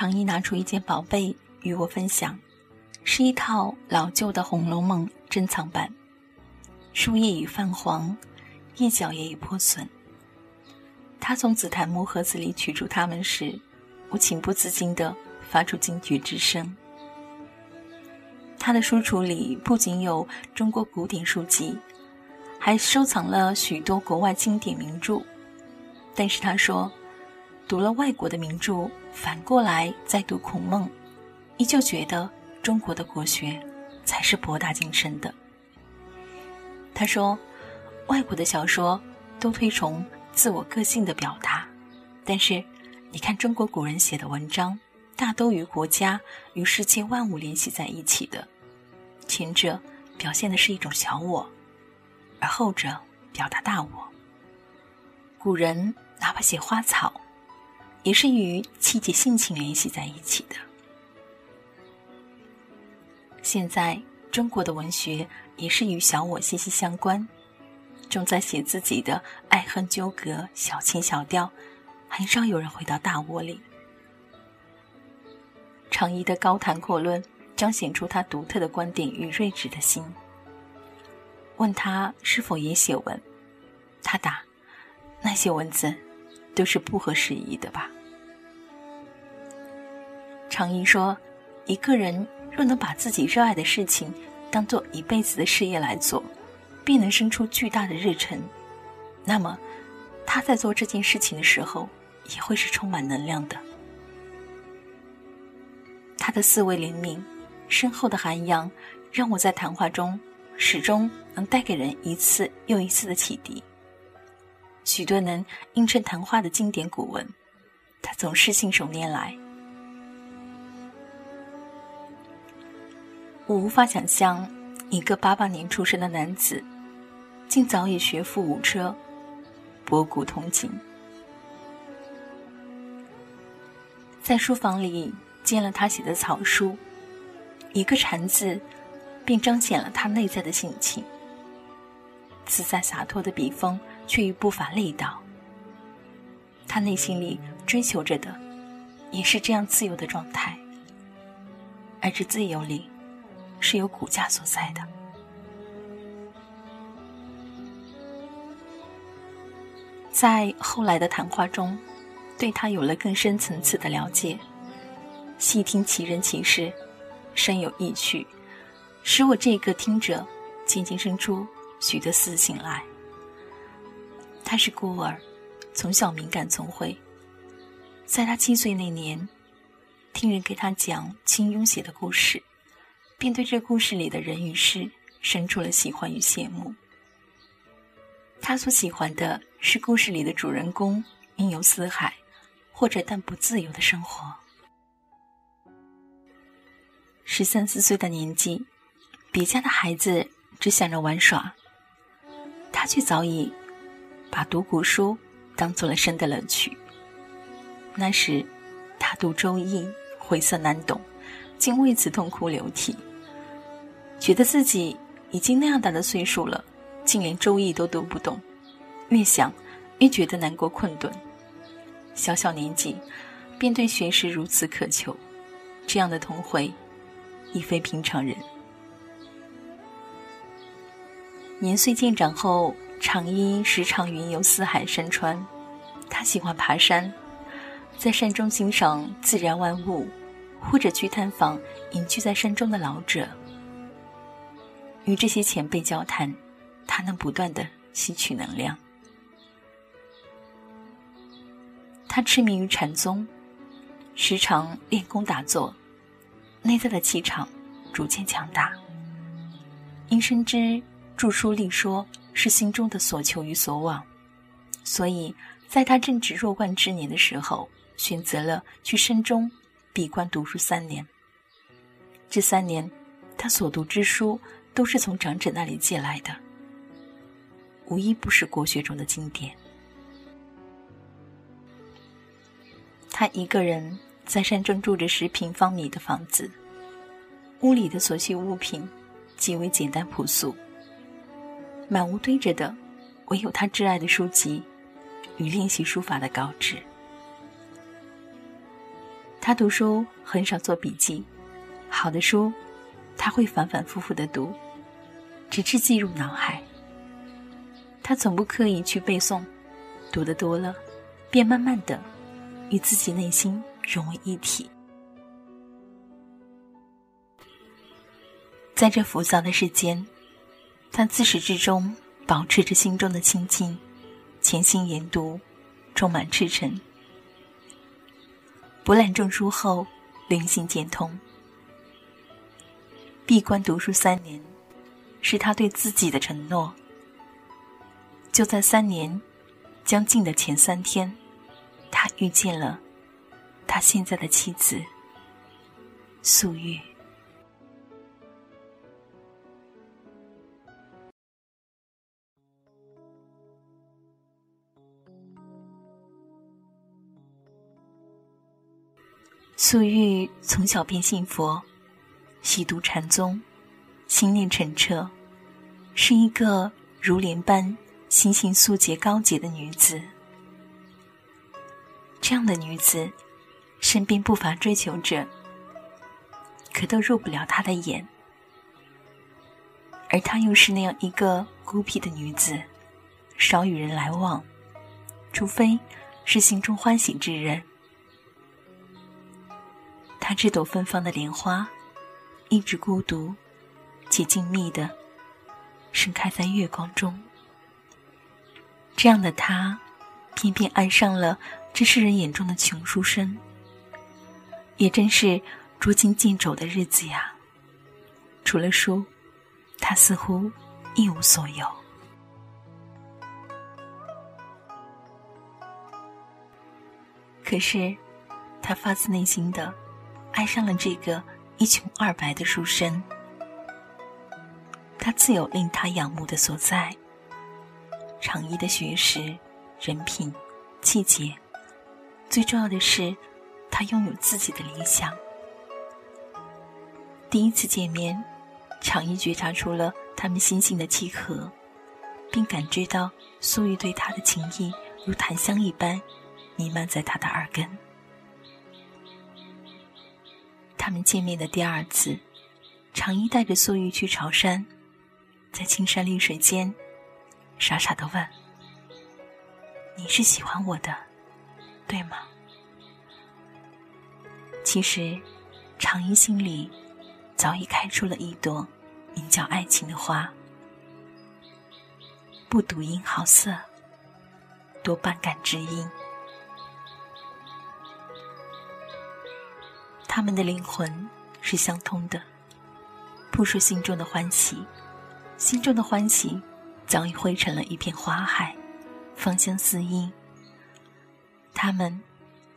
常一拿出一件宝贝与我分享，是一套老旧的《红楼梦》珍藏版，书页已泛黄，页角也已破损。他从紫檀木盒子里取出它们时，我情不自禁地发出惊觉之声。他的书橱里不仅有中国古典书籍，还收藏了许多国外经典名著。但是他说，读了外国的名著，反过来再读孔孟，依旧觉得中国的国学才是博大精深的。他说，外国的小说都推崇自我个性的表达，但是你看中国古人写的文章，大都与国家与世界万物联系在一起的，前者表现的是一种小我，而后者表达大我。古人。哪怕写花草，也是与气节性情联系在一起的。现在中国的文学也是与小我息息相关，重在写自己的爱恨纠葛、小情小调，很少有人回到大我里。常怡的高谈阔论彰显出他独特的观点与睿智的心。问他是否也写文，他答：那些文字。都是不合时宜的吧？常言说：“一个人若能把自己热爱的事情当做一辈子的事业来做，必能生出巨大的热忱。那么，他在做这件事情的时候，也会是充满能量的。他的思维灵敏、深厚的涵养，让我在谈话中始终能带给人一次又一次的启迪。”许多能映衬谈话的经典古文，他总是信手拈来。我无法想象一个八八年出生的男子，竟早已学富五车，博古通今。在书房里见了他写的草书，一个禅字，便彰显了他内在的性情。自在洒脱的笔锋。却与不乏力道。他内心里追求着的，也是这样自由的状态，而这自由里，是有骨架所在的。在后来的谈话中，对他有了更深层次的了解，细听其人其事，深有意趣，使我这个听者渐渐生出许多私心来。他是孤儿，从小敏感聪慧。在他七岁那年，听人给他讲金庸写的故事，便对这故事里的人与事生出了喜欢与羡慕。他所喜欢的是故事里的主人公云游四海，或者淡泊自由的生活。十三四岁的年纪，别家的孩子只想着玩耍，他却早已。把读古书当做了生的乐趣。那时，他读《周易》，晦涩难懂，竟为此痛哭流涕，觉得自己已经那样大的岁数了，竟连《周易》都读不懂。越想，越觉得难过困顿。小小年纪，便对学识如此渴求，这样的童慧，亦非平常人。年岁渐长后。常一时常云游四海山川，他喜欢爬山，在山中欣赏自然万物，或者去探访隐居在山中的老者。与这些前辈交谈，他能不断的吸取能量。他痴迷于禅宗，时常练功打坐，内在的气场逐渐强大。因深知著书立说。是心中的所求与所望，所以在他正值弱冠之年的时候，选择了去深中闭关读书三年。这三年，他所读之书都是从长者那里借来的，无一不是国学中的经典。他一个人在山中住着十平方米的房子，屋里的所需物品极为简单朴素。满屋堆着的，唯有他挚爱的书籍与练习书法的稿纸。他读书很少做笔记，好的书他会反反复复的读，直至记入脑海。他从不刻意去背诵，读的多了，便慢慢的与自己内心融为一体。在这浮躁的世间，他自始至终保持着心中的清净，潜心研读，充满赤诚。博览证书后，灵性渐通。闭关读书三年，是他对自己的承诺。就在三年将近的前三天，他遇见了他现在的妻子素玉。素玉从小便信佛，习读禅宗，心念澄澈，是一个如莲般心性素洁高洁的女子。这样的女子，身边不乏追求者，可都入不了她的眼。而她又是那样一个孤僻的女子，少与人来往，除非是心中欢喜之人。她这朵芬芳的莲花，一直孤独且静谧的盛开在月光中。这样的她，偏偏爱上了这世人眼中的穷书生。也真是捉襟见肘的日子呀！除了书，他似乎一无所有。可是，他发自内心的。爱上了这个一穷二白的书生，他自有令他仰慕的所在。长衣的学识、人品、气节，最重要的是，他拥有自己的理想。第一次见面，长衣觉察出了他们心性的契合，并感知到苏玉对他的情意如檀香一般弥漫在他的耳根。他们见面的第二次，长衣带着素玉去朝山，在青山绿水间，傻傻的问：“你是喜欢我的，对吗？”其实，长衣心里早已开出了一朵名叫爱情的花，不睹樱桃色，多半感知音。他们的灵魂是相通的，不说心中的欢喜，心中的欢喜早已汇成了一片花海，芳香四溢。他们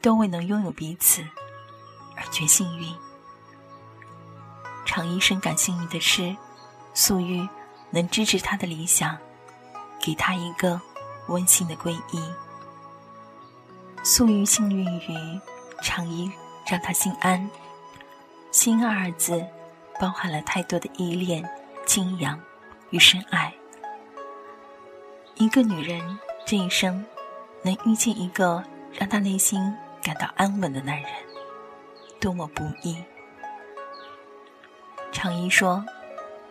都未能拥有彼此，而觉幸运。常医生感幸运的是，素玉能支持他的理想，给他一个温馨的皈依。素玉幸运于常医。让他心安。心二字，包含了太多的依恋、敬仰与深爱。一个女人这一生，能遇见一个让她内心感到安稳的男人，多么不易。长衣说：“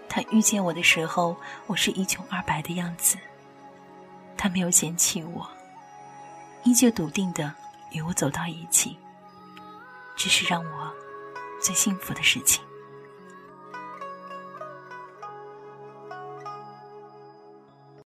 他遇见我的时候，我是一穷二白的样子，他没有嫌弃我，依旧笃定的与我走到一起。”这是让我最幸福的事情。